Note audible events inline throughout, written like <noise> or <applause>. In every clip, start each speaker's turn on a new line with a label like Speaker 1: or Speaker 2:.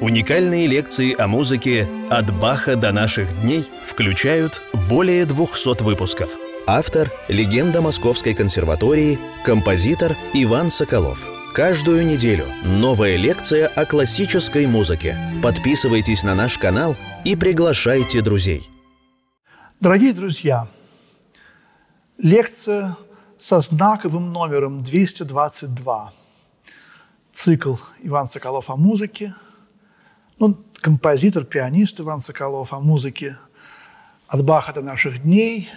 Speaker 1: Уникальные лекции о музыке «От Баха до наших дней» включают более 200 выпусков. Автор – легенда Московской консерватории, композитор Иван Соколов. Каждую неделю новая лекция о классической музыке. Подписывайтесь на наш канал и приглашайте друзей.
Speaker 2: Дорогие друзья, лекция со знаковым номером 222. Цикл Иван Соколов о музыке – ну, композитор, пианист Иван Соколов о музыке от Баха до наших дней.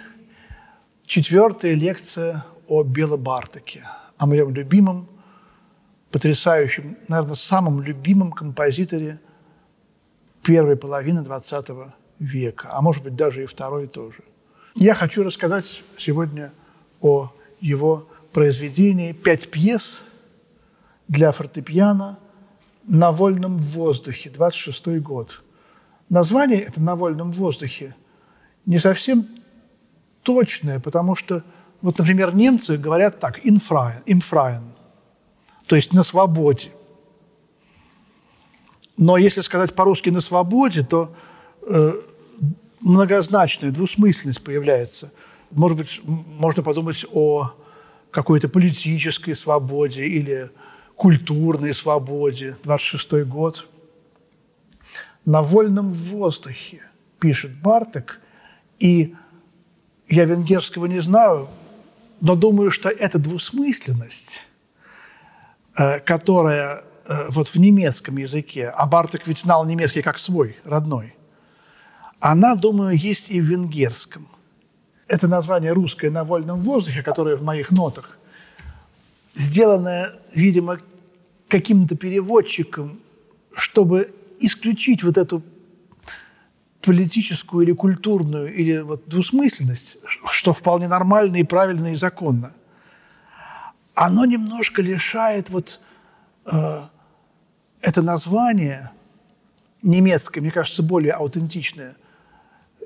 Speaker 2: Четвертая лекция о Белобартаке, о моем любимом, потрясающем, наверное, самом любимом композиторе первой половины XX века, а может быть даже и второй тоже. Я хочу рассказать сегодня о его произведении «Пять пьес для фортепиано на вольном воздухе, 26 год. Название это «На вольном воздухе» не совсем точное, потому что, вот, например, немцы говорят так «инфраен», «инфраен», то есть «на свободе». Но если сказать по-русски «на свободе», то э, многозначная двусмысленность появляется. Может быть, можно подумать о какой-то политической свободе или культурной свободе, 26 год. На вольном воздухе, пишет Барток, и я венгерского не знаю, но думаю, что эта двусмысленность, э, которая э, вот в немецком языке, а Барток ведь знал немецкий как свой, родной, она, думаю, есть и в венгерском. Это название русское на вольном воздухе, которое в моих нотах – сделанное, видимо, каким-то переводчиком, чтобы исключить вот эту политическую или культурную или вот двусмысленность, что вполне нормально и правильно и законно, оно немножко лишает вот э, это название немецкое, мне кажется, более аутентичное,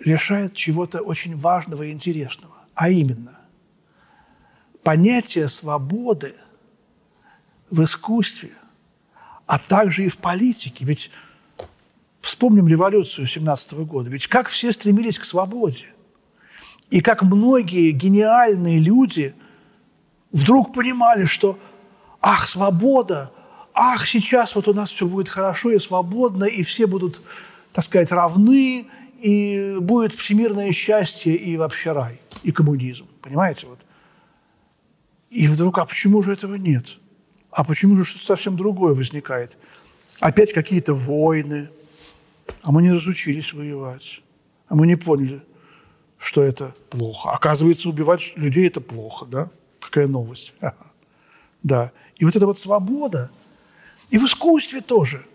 Speaker 2: лишает чего-то очень важного и интересного, а именно понятие свободы в искусстве, а также и в политике. Ведь вспомним революцию 17 года. Ведь как все стремились к свободе. И как многие гениальные люди вдруг понимали, что ах, свобода, ах, сейчас вот у нас все будет хорошо и свободно, и все будут, так сказать, равны, и будет всемирное счастье и вообще рай, и коммунизм. Понимаете? Вот. И вдруг, а почему же этого нет? А почему же что-то совсем другое возникает? Опять какие-то войны. А мы не разучились воевать. А мы не поняли, что это плохо. Оказывается, убивать людей – это плохо, да? Какая новость. <laughs> Да. И вот эта вот свобода. И в искусстве тоже.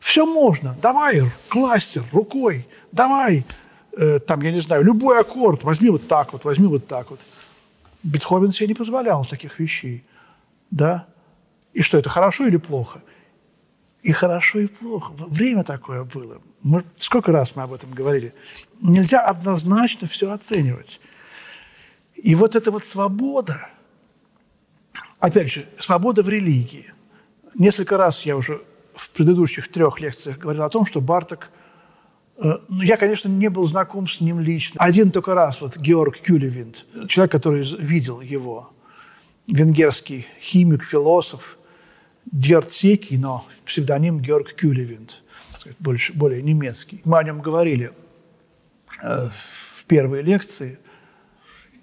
Speaker 2: Все можно. Давай кластер рукой. Давай, э, там, я не знаю, любой аккорд. Возьми вот так вот, возьми вот так вот. Бетховен себе не позволял таких вещей. Да? И что, это хорошо или плохо? И хорошо, и плохо. Время такое было. Мы, сколько раз мы об этом говорили. Нельзя однозначно все оценивать. И вот эта вот свобода, опять же, свобода в религии. Несколько раз я уже в предыдущих трех лекциях говорил о том, что Барток я, конечно, не был знаком с ним лично. Один только раз, вот Георг Кюлевинд, человек, который видел его, венгерский химик, философ, Дьерцекий, но псевдоним Георг Кюлевинд, больше, более немецкий. Мы о нем говорили э, в первой лекции.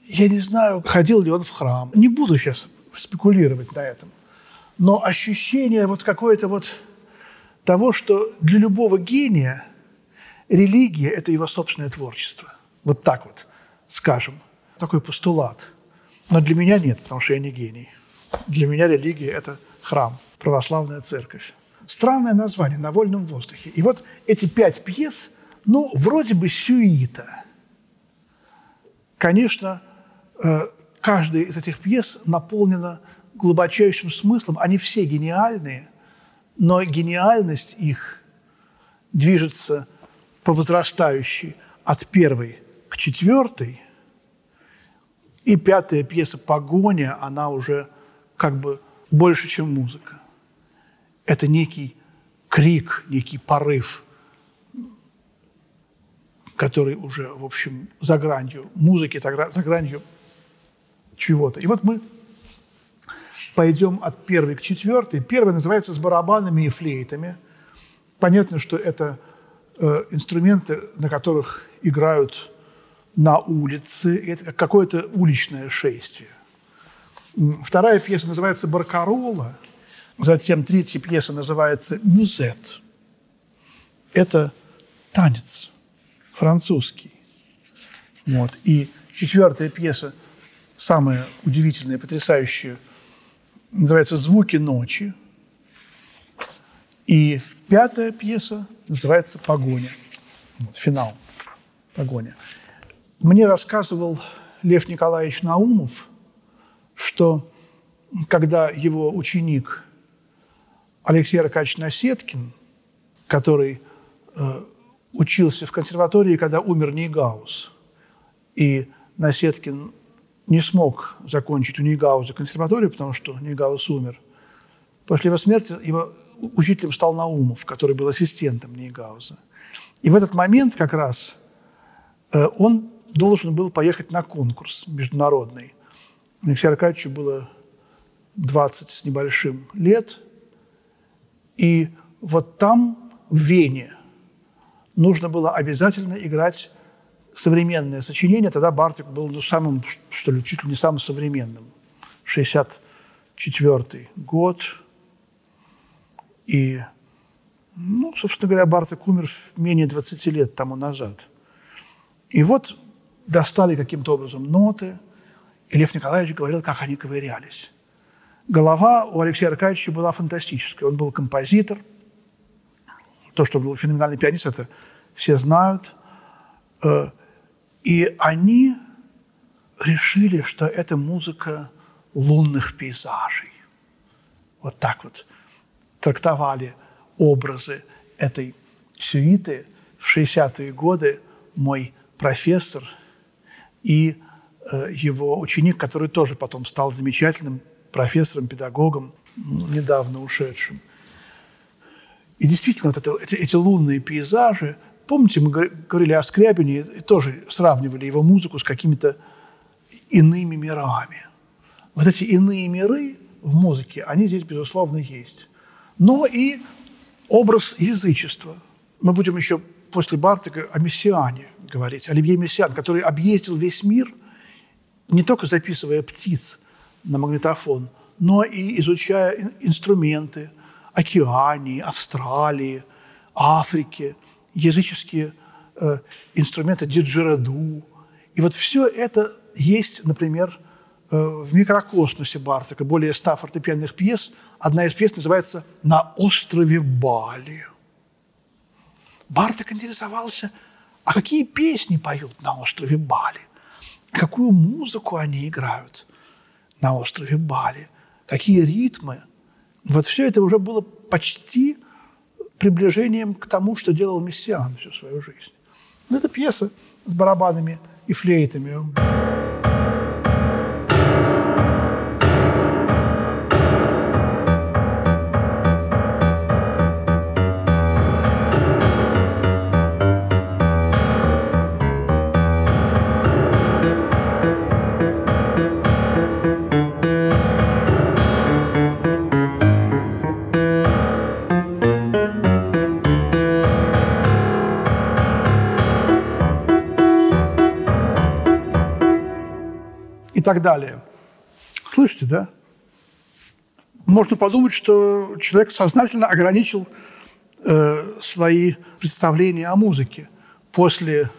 Speaker 2: Я не знаю, ходил ли он в храм. Не буду сейчас спекулировать на этом. Но ощущение вот какое-то вот того, что для любого гения – Религия – это его собственное творчество. Вот так вот, скажем. Такой постулат. Но для меня нет, потому что я не гений. Для меня религия – это храм, православная церковь. Странное название «На вольном воздухе». И вот эти пять пьес, ну, вроде бы сюита. Конечно, э, каждая из этих пьес наполнена глубочайшим смыслом. Они все гениальные, но гениальность их движется по возрастающей от первой к четвертой, и пятая пьеса «Погоня», она уже как бы больше, чем музыка. Это некий крик, некий порыв, который уже, в общем, за гранью музыки, за гранью чего-то. И вот мы пойдем от первой к четвертой. Первая называется «С барабанами и флейтами». Понятно, что это инструменты, на которых играют на улице. Это какое-то уличное шествие. Вторая пьеса называется «Баркарола». Затем третья пьеса называется «Мюзет». Это танец французский. Вот. И четвертая пьеса, самая удивительная, потрясающая, называется «Звуки ночи». И пятая пьеса называется «Погоня». Вот, финал «Погоня». Мне рассказывал Лев Николаевич Наумов, что когда его ученик Алексей Аркадьевич Насеткин, который э, учился в консерватории, когда умер Нейгаус, и Насеткин не смог закончить у Нейгауза консерваторию, потому что Нейгаус умер. После его смерти его учителем стал Наумов, который был ассистентом Нейгауза. И в этот момент как раз э, он должен был поехать на конкурс международный. Алексею Аркадьевичу было 20 с небольшим лет. И вот там, в Вене, нужно было обязательно играть современное сочинение. Тогда Бартик был ну, самым, что ли, чуть ли не самым современным. 64 год. И, ну, собственно говоря, Бартик умер менее 20 лет тому назад. И вот достали каким-то образом ноты, и Лев Николаевич говорил, как они ковырялись. Голова у Алексея Аркадьевича была фантастическая. Он был композитор. То, что был феноменальный пианист, это все знают. Э, и они решили, что это музыка лунных пейзажей. Вот так вот трактовали образы этой сюиты. В 60-е годы мой профессор и э, его ученик, который тоже потом стал замечательным профессором, педагогом, недавно ушедшим. И действительно, вот это, эти, эти лунные пейзажи, помните, мы говорили о Скрябине и тоже сравнивали его музыку с какими-то иными мирами. Вот эти иные миры в музыке, они здесь, безусловно, есть. Но и образ язычества. Мы будем еще после Бартика о Мессиане говорить, Оливье Мессиан, который объездил весь мир, не только записывая птиц на магнитофон, но и изучая инструменты Океании, Австралии, Африки, языческие э, инструменты диджераду. И вот все это есть, например, э, в микрокосмосе Бартака, более ста фортепианных пьес. Одна из пьес называется «На острове Бали». Барток интересовался, а какие песни поют на острове Бали, какую музыку они играют на острове Бали, какие ритмы. Вот все это уже было почти приближением к тому, что делал Мессиан всю свою жизнь. Это пьеса с барабанами и флейтами. Так далее. Слышите, да? Можно подумать, что человек сознательно ограничил э, свои представления о музыке после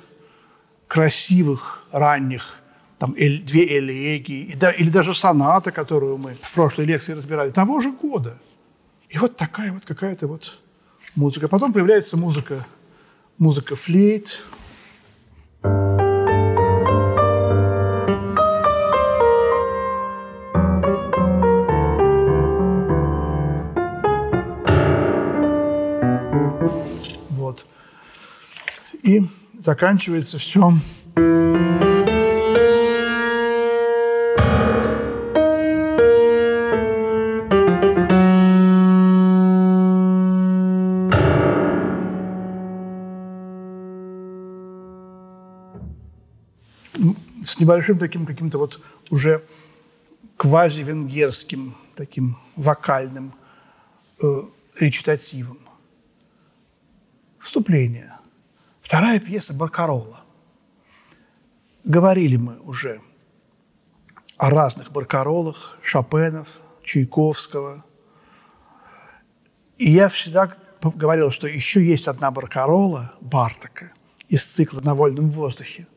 Speaker 2: красивых ранних там, эль, две элегии, и да, или даже соната, которую мы в прошлой лекции разбирали, того же года. И вот такая вот какая-то вот музыка. Потом появляется музыка, музыка флейт, И заканчивается все с небольшим таким каким-то вот уже квази-венгерским таким вокальным э, речитативом. Вступление. Вторая пьеса Баркарола. Говорили мы уже о разных Баркаролах, Шопенов, Чайковского. И я всегда говорил, что еще есть одна Баркарола Бартака из цикла «На вольном воздухе»,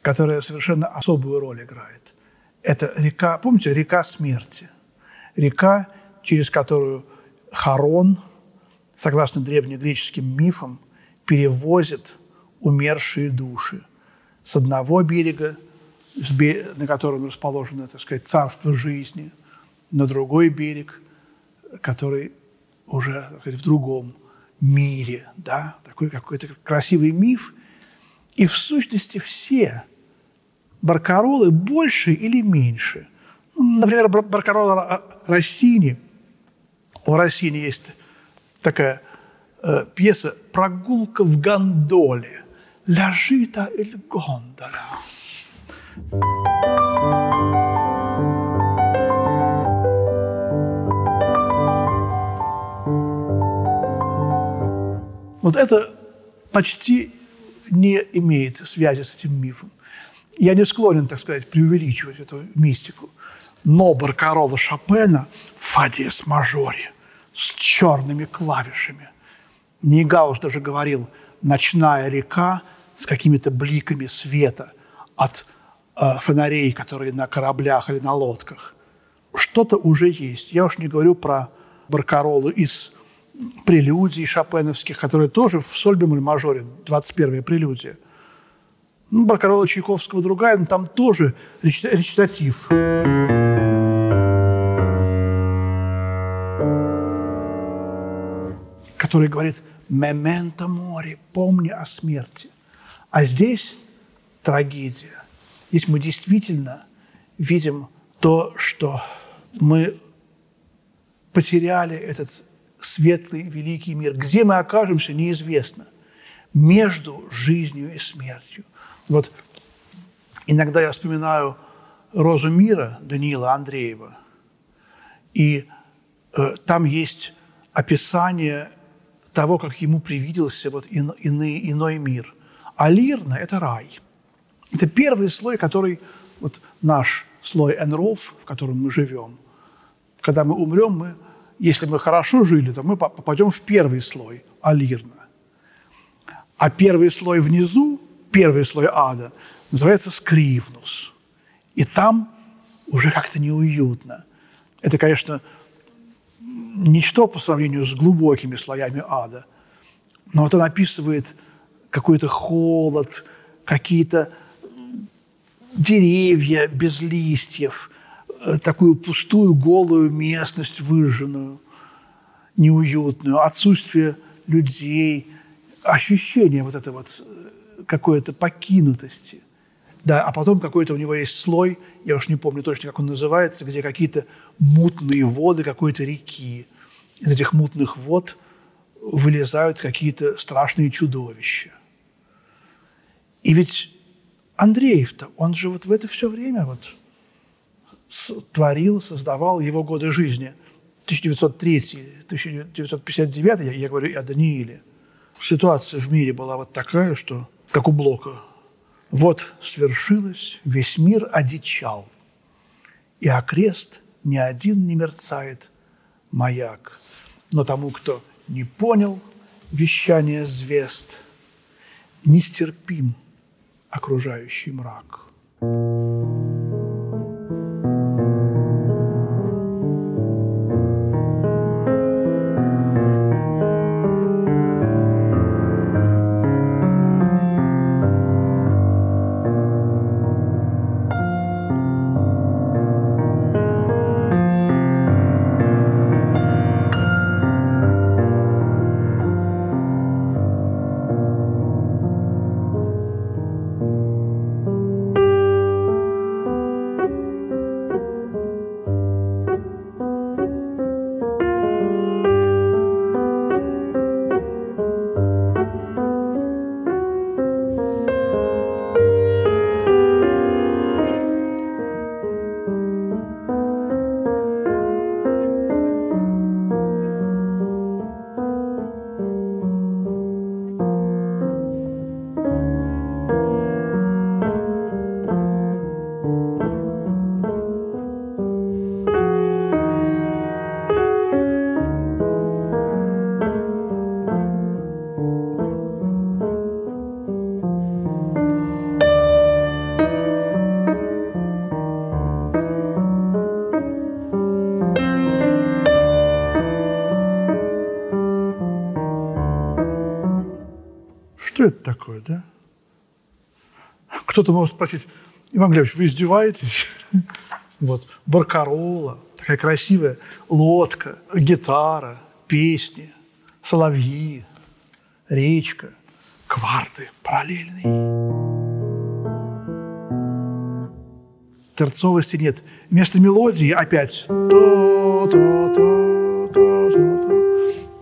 Speaker 2: которая совершенно особую роль играет. Это река, помните, река смерти. Река, через которую Харон, согласно древнегреческим мифам, перевозит умершие души с одного берега, на котором расположено, так сказать, царство жизни, на другой берег, который уже так сказать, в другом мире, да, такой какой-то красивый миф. И в сущности все баркаролы больше или меньше. Ну, например, баркарола Россини. У Россини есть такая э, пьеса «Прогулка в гондоле». «Ляжита эль гондола». Вот это почти не имеет связи с этим мифом. Я не склонен, так сказать, преувеличивать эту мистику. Но Баркарола Шопена в фа мажоре с черными клавишами. Нейгаус даже говорил «ночная река с какими-то бликами света от э, фонарей, которые на кораблях или на лодках». Что-то уже есть. Я уж не говорю про Баркаролу из прелюдий шопеновских, которые тоже в соль бемоль мажоре, 21-я прелюдия. Ну, Баркарола Чайковского другая, но там тоже речитатив. Который говорит «мементо море», «помни о смерти». А здесь трагедия. Здесь мы действительно видим то, что мы потеряли этот светлый, великий мир. Где мы окажемся, неизвестно. Между жизнью и смертью. Вот иногда я вспоминаю «Розу мира» Даниила Андреева, и э, там есть описание того, как ему привиделся вот ин, иный, иной мир. А лирно – это рай. Это первый слой, который, вот наш слой энров, в котором мы живем. Когда мы умрем, мы если мы хорошо жили, то мы попадем в первый слой, алирно. А первый слой внизу, первый слой ада, называется скривнус. И там уже как-то неуютно. Это, конечно, ничто по сравнению с глубокими слоями ада. Но вот он описывает какой-то холод, какие-то деревья без листьев – Э, такую пустую, голую местность выжженную, неуютную, отсутствие людей, ощущение вот этой вот э, какой-то покинутости. Да, а потом какой-то у него есть слой, я уж не помню точно, как он называется, где какие-то мутные воды какой-то реки. Из этих мутных вод вылезают какие-то страшные чудовища. И ведь Андреев-то, он же вот в это все время вот – творил, создавал его годы жизни. 1903-1959, я, я говорю о Данииле. Ситуация в мире была вот такая, что, как у Блока, вот свершилось, весь мир одичал, и окрест ни один не мерцает маяк. Но тому, кто не понял вещание звезд, нестерпим окружающий мрак. thank you Что это такое, да? Кто-то может спросить, Иван Глебович, вы издеваетесь? <laughs> Вот, баркарола, такая красивая лодка, гитара, песни, соловьи, речка, кварты параллельные. Терцовости нет. Вместо мелодии опять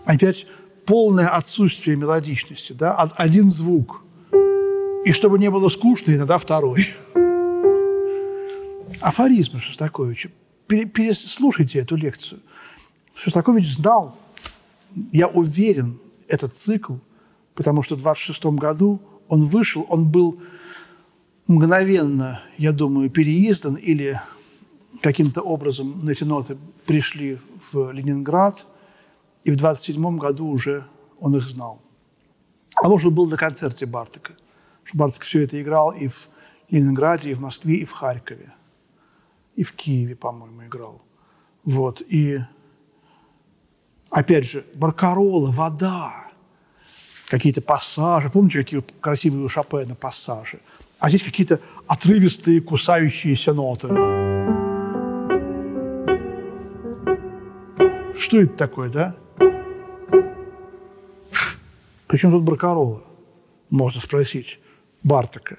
Speaker 2: опять полное отсутствие мелодичности, да, один звук. И чтобы не было скучно, иногда второй. Афоризмы Шостаковича. Переслушайте эту лекцию. Шостакович знал, я уверен, этот цикл, потому что в 26 году он вышел, он был мгновенно, я думаю, переиздан или каким-то образом эти ноты пришли в Ленинград – и в 27 году уже он их знал. А может, был на концерте Бартака. Что Бартак все это играл и в Ленинграде, и в Москве, и в Харькове. И в Киеве, по-моему, играл. Вот. И опять же, Баркарола, вода, какие-то пассажи. Помните, какие красивые у Шопена пассажи? А здесь какие-то отрывистые, кусающиеся ноты. Что это такое, да? Причем тут Баркарола? Можно спросить Бартака.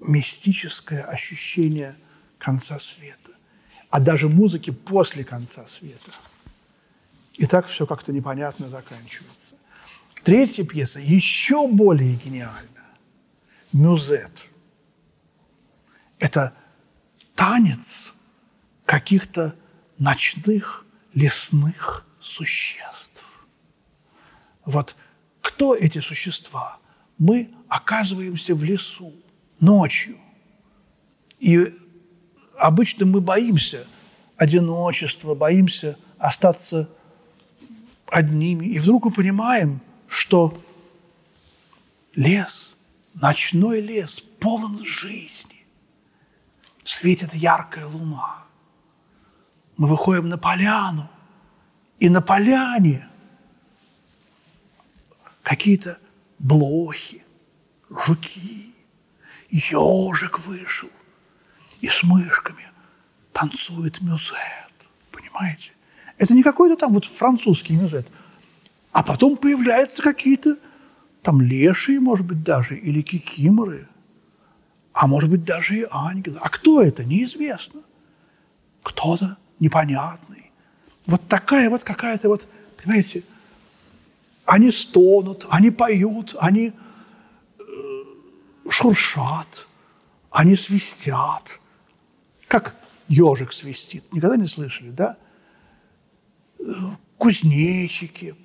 Speaker 2: Мистическое ощущение конца света. А даже музыки после конца света. И так все как-то непонятно заканчивается. Третья пьеса еще более гениальна. Мюзет. Это танец каких-то ночных лесных существ. Вот кто эти существа? Мы оказываемся в лесу ночью. И обычно мы боимся одиночества, боимся остаться одними. И вдруг мы понимаем, что лес, ночной лес полон жизни. Светит яркая луна. Мы выходим на поляну, и на поляне – какие-то блохи, жуки. Ежик вышел и с мышками танцует мюзет. Понимаете? Это не какой-то там вот французский мюзет. А потом появляются какие-то там лешие, может быть, даже, или кикиморы, а может быть, даже и ангелы. А кто это? Неизвестно. Кто-то непонятный. Вот такая вот какая-то вот, понимаете, они стонут, они поют, они э, шуршат, они свистят. Как ежик свистит. Никогда не слышали, да? Э, кузнечики,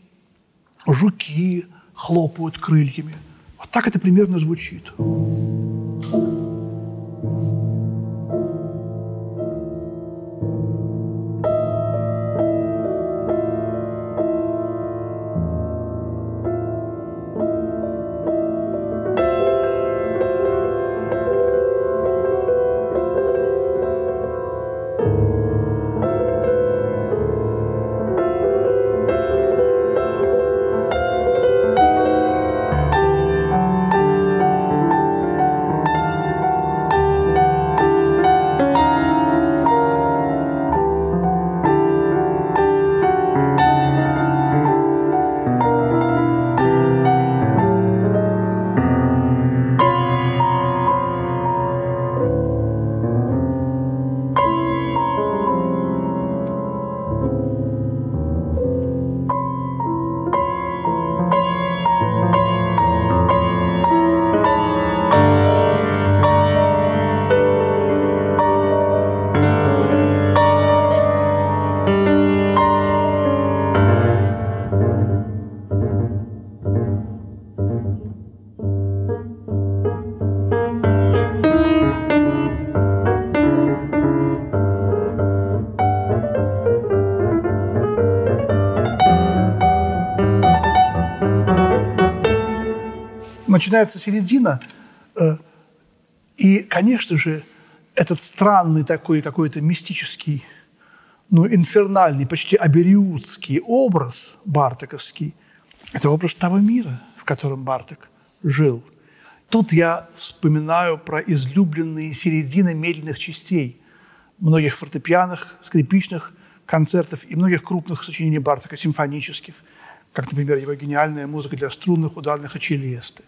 Speaker 2: жуки хлопают крыльями. Вот так это примерно звучит. Начинается середина, э, и, конечно же, этот странный такой какой-то мистический, ну, инфернальный, почти абериутский образ бартаковский, Это образ того мира, в котором Барток жил. Тут я вспоминаю про излюбленные середины медленных частей многих фортепианных, скрипичных концертов и многих крупных сочинений Бартока, симфонических, как, например, его гениальная музыка для струнных, ударных и челесты.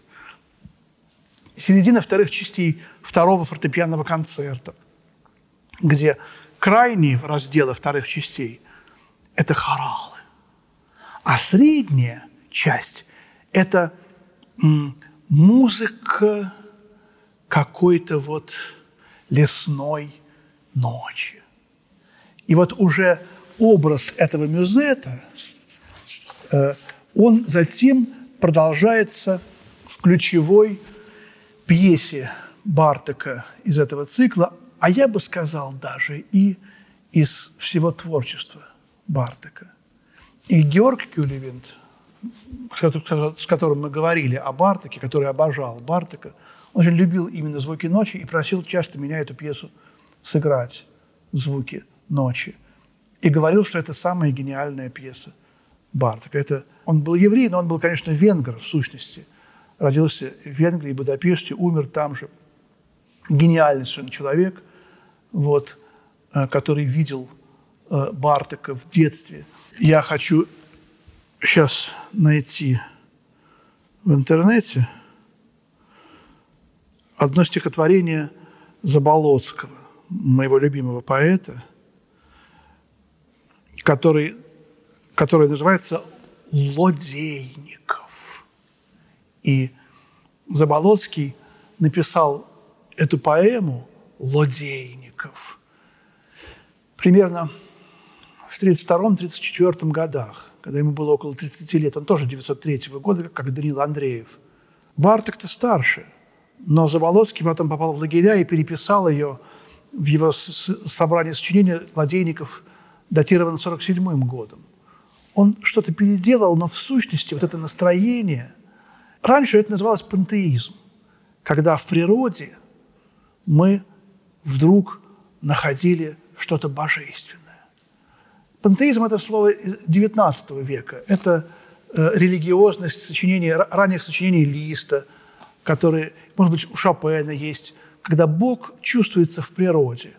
Speaker 2: Середина вторых частей второго фортепианного концерта, где крайние разделы вторых частей – это хоралы, а средняя часть – это музыка какой-то вот лесной ночи. И вот уже образ этого мюзета, э, он затем продолжается в ключевой пьесе Бартака из этого цикла, а я бы сказал даже и из всего творчества Бартака. И Георг Кюлевинт, с которым мы говорили о Бартаке, который обожал Бартака, он очень любил именно «Звуки ночи» и просил часто меня эту пьесу сыграть «Звуки ночи». И говорил, что это самая гениальная пьеса Бартака. Это, он был еврей, но он был, конечно, венгр в сущности. Родился в Венгрии, в Будапеште, умер там же. Гениальный совершенно человек, вот, э, который видел э, Бартака в детстве. Я хочу сейчас найти в интернете одно стихотворение Заболоцкого, моего любимого поэта, который, который называется «Лодейников». И Заболоцкий написал эту поэму «Лодейников» примерно в 1932-1934 годах когда ему было около 30 лет, он тоже 903 года, как Данил Андреев. Барток-то старше, но Заболоцкий потом попал в лагеря и переписал ее в его собрание сочинения «Ладейников», датировано 47 годом. Он что-то переделал, но в сущности вот это настроение... Раньше это называлось пантеизм, когда в природе мы вдруг находили что-то божественное. Пантеизм – это слово XIX века. Это э, религиозность сочинений, ранних сочинений Листа, которые, может быть, у Шопена есть, когда Бог чувствуется в природе.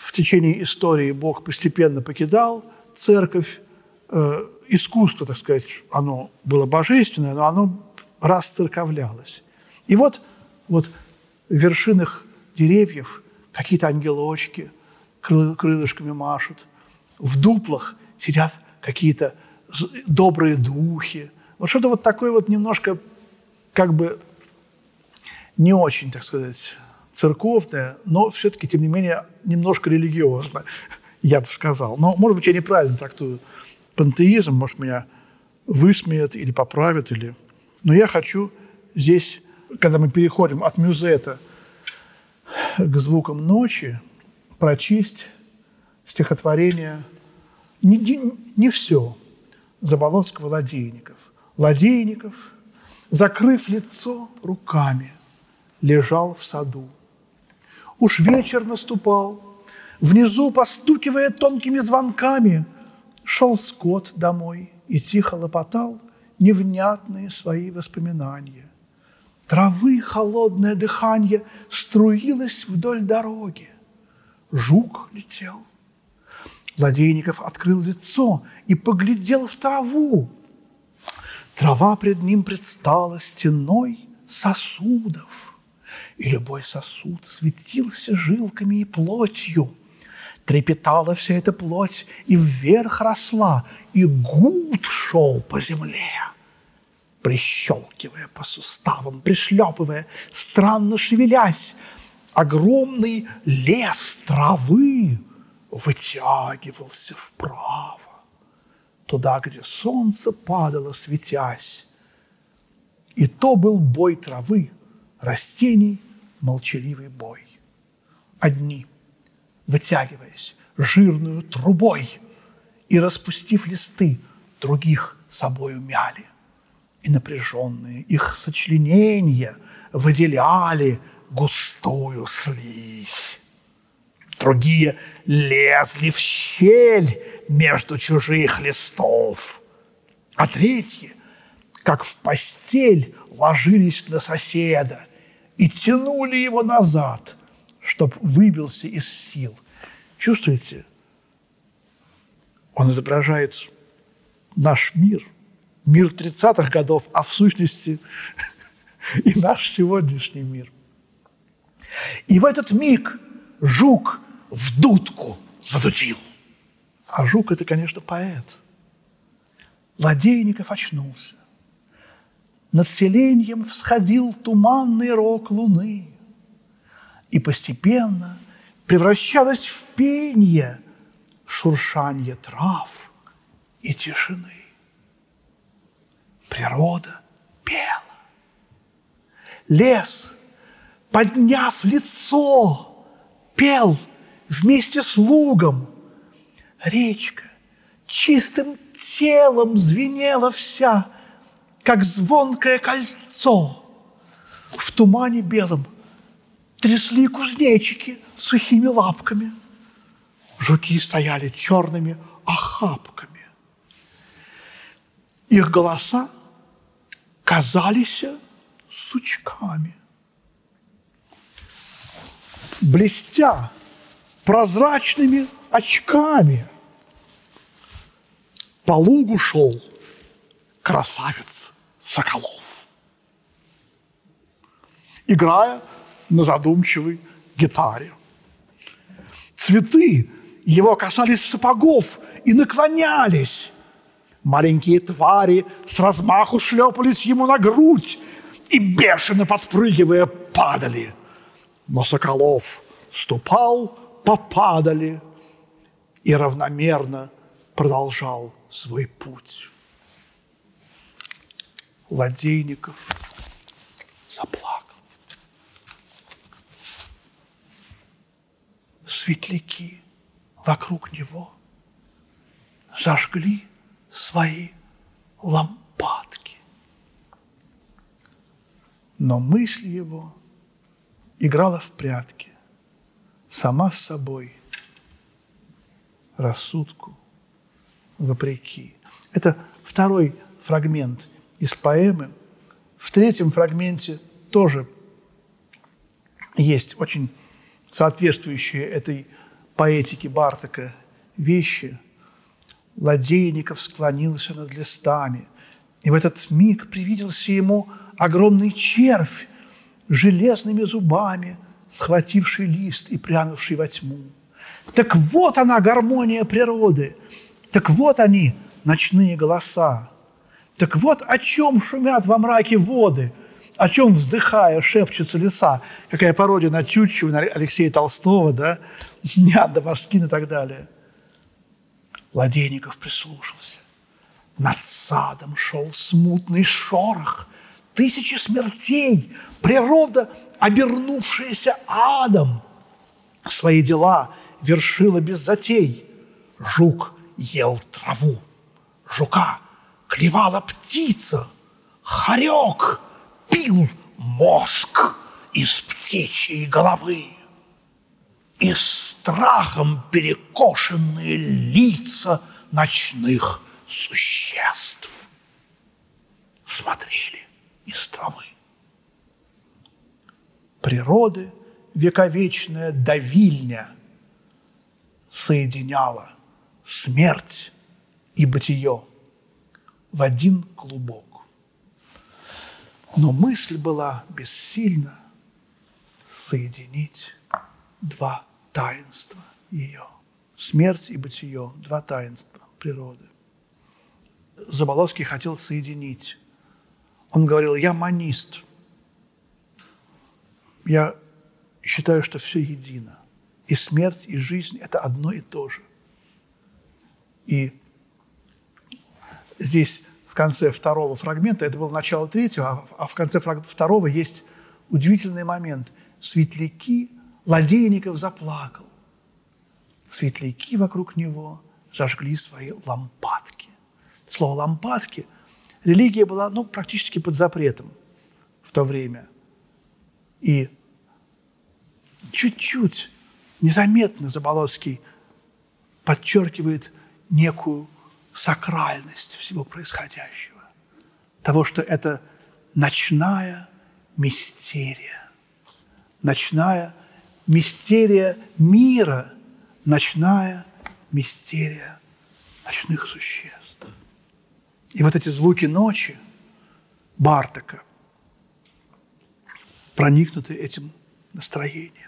Speaker 2: В течение истории Бог постепенно покидал церковь, э, искусство, так сказать, оно было божественное, но оно расцерковлялось. И вот, вот в вершинах деревьев какие-то ангелочки крылышками машут – в дуплах сидят какие-то добрые духи. Вот что-то вот такое вот немножко как бы не очень, так сказать, церковное, но все-таки, тем не менее, немножко религиозно, <laughs> я бы сказал. Но, может быть, я неправильно трактую пантеизм, может, меня высмеют или поправят, или... Но я хочу здесь, когда мы переходим от мюзета к звукам ночи, прочесть стихотворение не, не, не все Заболоцкого Ладейников. Ладейников, закрыв лицо руками, лежал в саду. Уж вечер наступал, внизу, постукивая тонкими звонками, шел скот домой и тихо лопотал невнятные свои воспоминания. Травы холодное дыхание струилось вдоль дороги. Жук летел, Владейников открыл лицо и поглядел в траву. Трава пред ним предстала стеной сосудов, и любой сосуд светился жилками и плотью. Трепетала вся эта плоть и вверх росла, и гуд шел по земле, прищелкивая по суставам, пришлепывая, странно шевелясь. Огромный лес травы вытягивался вправо, туда, где солнце падало, светясь. И то был бой травы, растений, молчаливый бой. Одни, вытягиваясь жирную трубой и распустив листы, других собою мяли. И напряженные их сочленения выделяли густую слизь. Другие лезли в щель между чужих листов. А третьи как в постель ложились на соседа и тянули его назад, чтоб выбился из сил. Чувствуете? Он изображает наш мир, мир 30-х годов, а в сущности <laughs> и наш сегодняшний мир. И в этот миг жук в дудку задутил. А жук – это, конечно, поэт. Ладейников очнулся. Над селением всходил туманный рок луны. И постепенно превращалось в пение шуршание трав и тишины. Природа пела. Лес, подняв лицо, пел вместе с лугом. Речка чистым телом звенела вся, как звонкое кольцо. В тумане белом трясли кузнечики сухими лапками. Жуки стояли черными охапками. Их голоса казались сучками. Блестя прозрачными очками, по лугу шел красавец Соколов, играя на задумчивой гитаре. Цветы его касались сапогов и наклонялись, Маленькие твари с размаху шлепались ему на грудь и, бешено подпрыгивая, падали. Но Соколов ступал попадали и равномерно продолжал свой путь. Ладейников заплакал. Светляки вокруг него зажгли свои лампадки. Но мысль его играла в прятки, сама с собой, рассудку вопреки. Это второй фрагмент из поэмы. В третьем фрагменте тоже есть очень соответствующие этой поэтике Бартака вещи – Ладейников склонился над листами, и в этот миг привиделся ему огромный червь, железными зубами, схвативший лист и прянувший во тьму. Так вот она, гармония природы, так вот они, ночные голоса, так вот о чем шумят во мраке воды, о чем, вздыхая, шепчутся леса. Какая пародия на Тютчева, на Алексея Толстого, да? Снят Дамаскин и так далее – Ладейников прислушался. Над садом шел смутный шорох, тысячи смертей, природа, обернувшаяся адом. Свои дела вершила без затей. Жук ел траву, жука клевала птица, хорек пил мозг из птичьей головы и страхом перекошенные лица ночных существ смотрели из травы. Природы вековечная давильня соединяла смерть и бытие в один клубок. Но мысль была бессильна соединить два таинства ее. Смерть и бытие – два таинства природы. Заболоцкий хотел соединить. Он говорил, я манист. Я считаю, что все едино. И смерть, и жизнь – это одно и то же. И здесь в конце второго фрагмента, это было начало третьего, а в конце второго есть удивительный момент. Светляки Ладейников заплакал. Светляки вокруг него зажгли свои лампадки. Слово «лампадки» религия была ну, практически под запретом в то время. И чуть-чуть, незаметно Заболоцкий подчеркивает некую сакральность всего происходящего. того, что это ночная мистерия. Ночная мистерия мира, ночная мистерия ночных существ. И вот эти звуки ночи Бартака проникнуты этим настроением.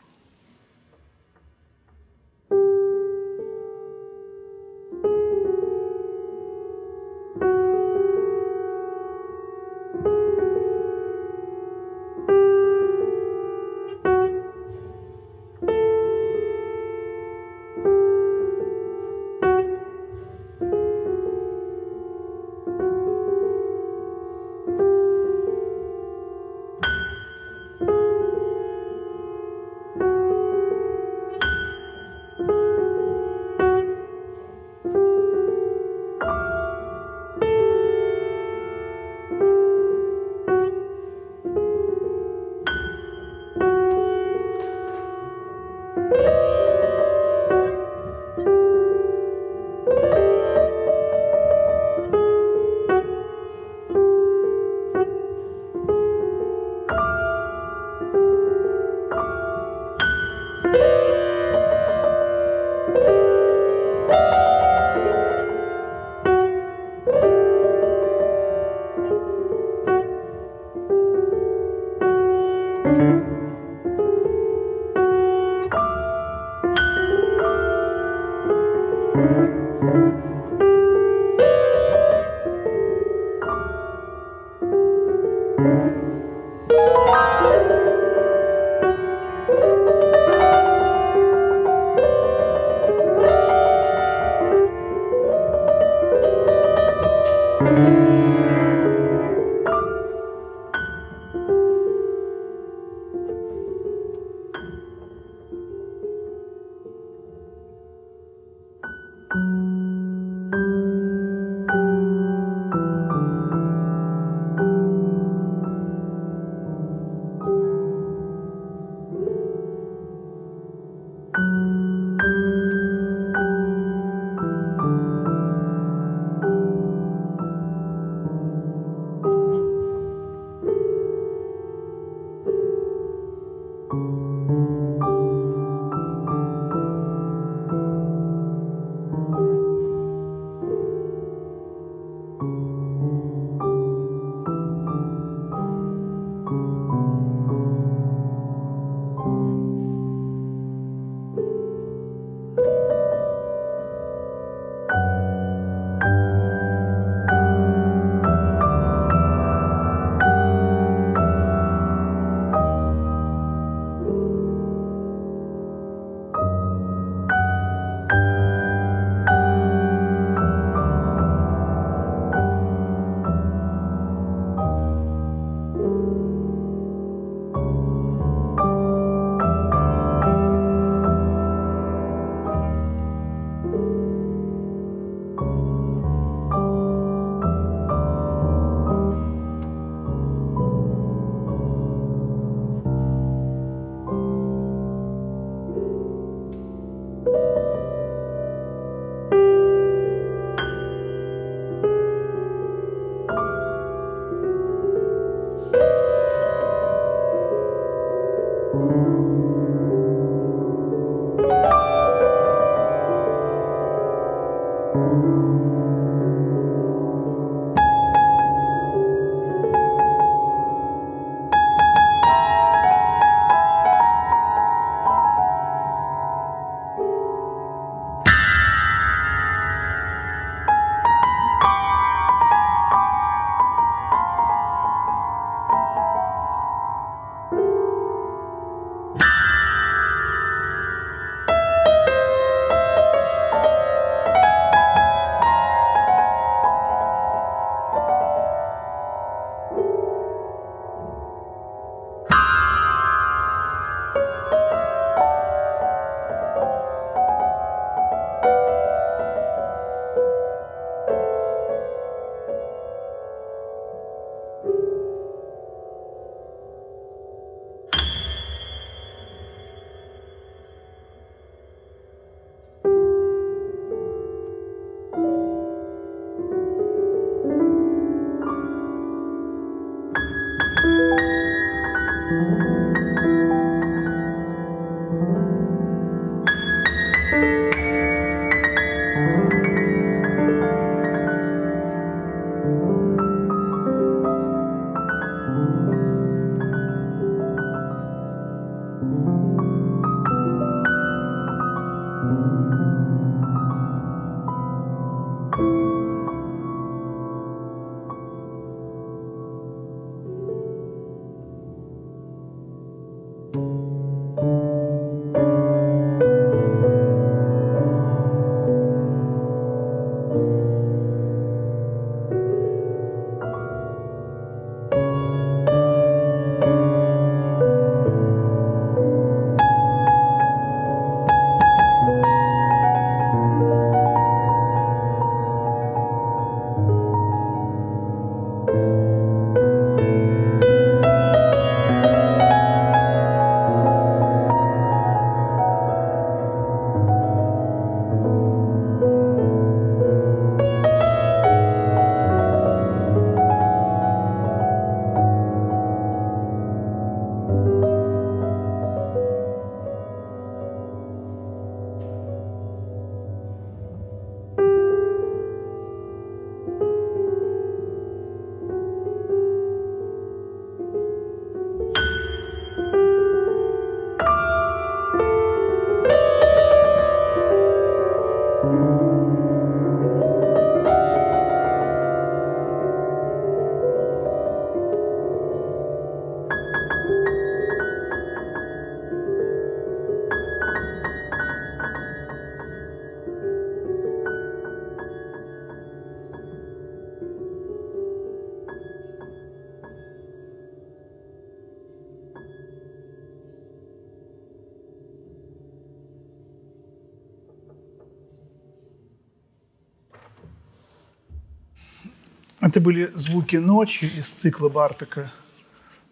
Speaker 2: Это были звуки ночи из цикла Бартака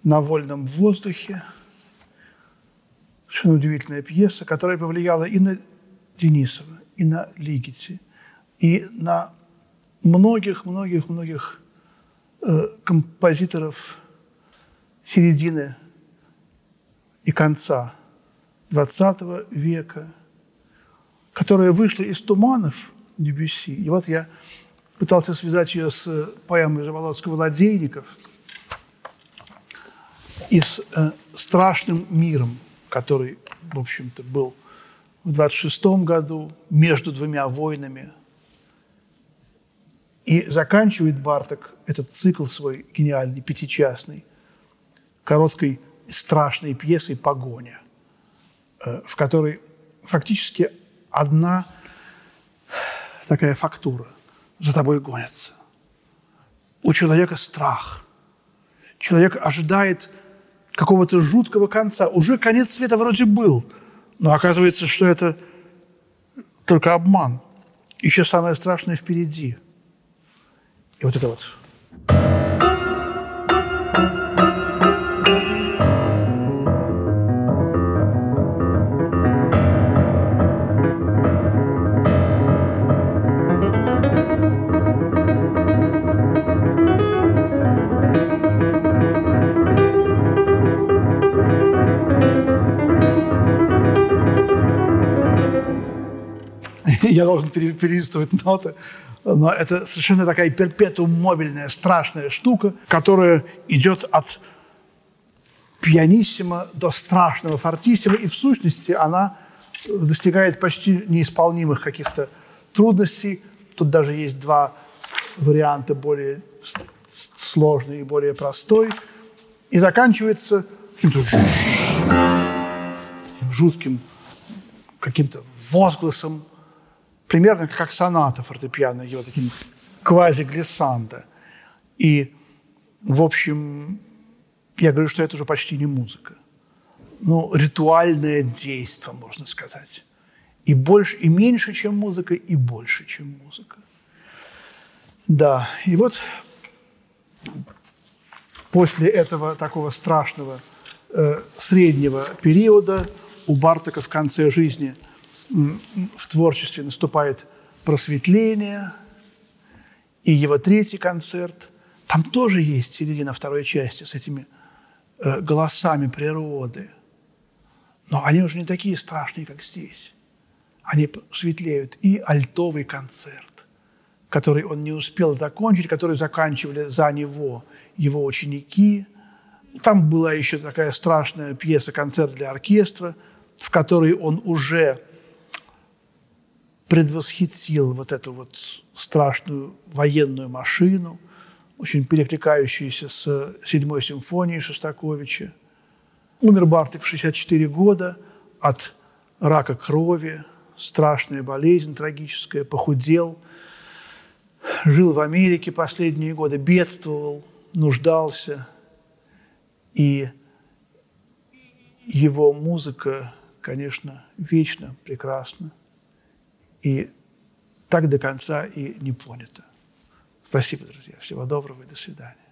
Speaker 2: «На вольном воздухе». Совершенно удивительная пьеса, которая повлияла и на Денисова, и на Лигити, и на многих-многих-многих э, композиторов середины и конца XX века, которая вышла из туманов Дебюсси. И вот я пытался связать ее с поэмой Жаволодского «Ладейников» и с э, страшным миром, который, в общем-то, был в 26 году между двумя войнами. И заканчивает Барток этот цикл свой гениальный, пятичастный, короткой страшной пьесой «Погоня», э, в которой фактически одна такая фактура – за тобой гонятся. У человека страх. Человек ожидает какого-то жуткого конца. Уже конец света вроде был, но оказывается, что это только обман. Еще самое страшное впереди. И вот это вот я должен перелистывать ноты. Но это совершенно такая перпетум мобильная, страшная штука, которая идет от пианиссимо до страшного фортиссимо, и в сущности она достигает почти неисполнимых каких-то трудностей. Тут даже есть два варианта, более сложный и более простой. И заканчивается каким-то жутким каким-то возгласом, примерно как соната фортепиано, его таким квази-глиссандо. И, в общем, я говорю, что это уже почти не музыка. Ну, ритуальное действие, можно сказать. И больше, и меньше, чем музыка, и больше, чем музыка. Да, и вот после этого такого страшного э, среднего периода у Бартака в конце жизни – в творчестве наступает просветление, и его третий концерт, там тоже есть середина второй части с этими э, голосами природы. Но они уже не такие страшные, как здесь. Они светлеют. И альтовый концерт, который он не успел закончить, который заканчивали за него его ученики. Там была еще такая страшная пьеса «Концерт для оркестра», в которой он уже предвосхитил вот эту вот страшную военную машину, очень перекликающуюся с седьмой симфонией Шостаковича. Умер Бартик в 64 года от рака крови, страшная болезнь трагическая, похудел, жил в Америке последние годы, бедствовал, нуждался. И его музыка, конечно, вечно прекрасна и так до конца и не понято. Спасибо, друзья. Всего доброго и до свидания.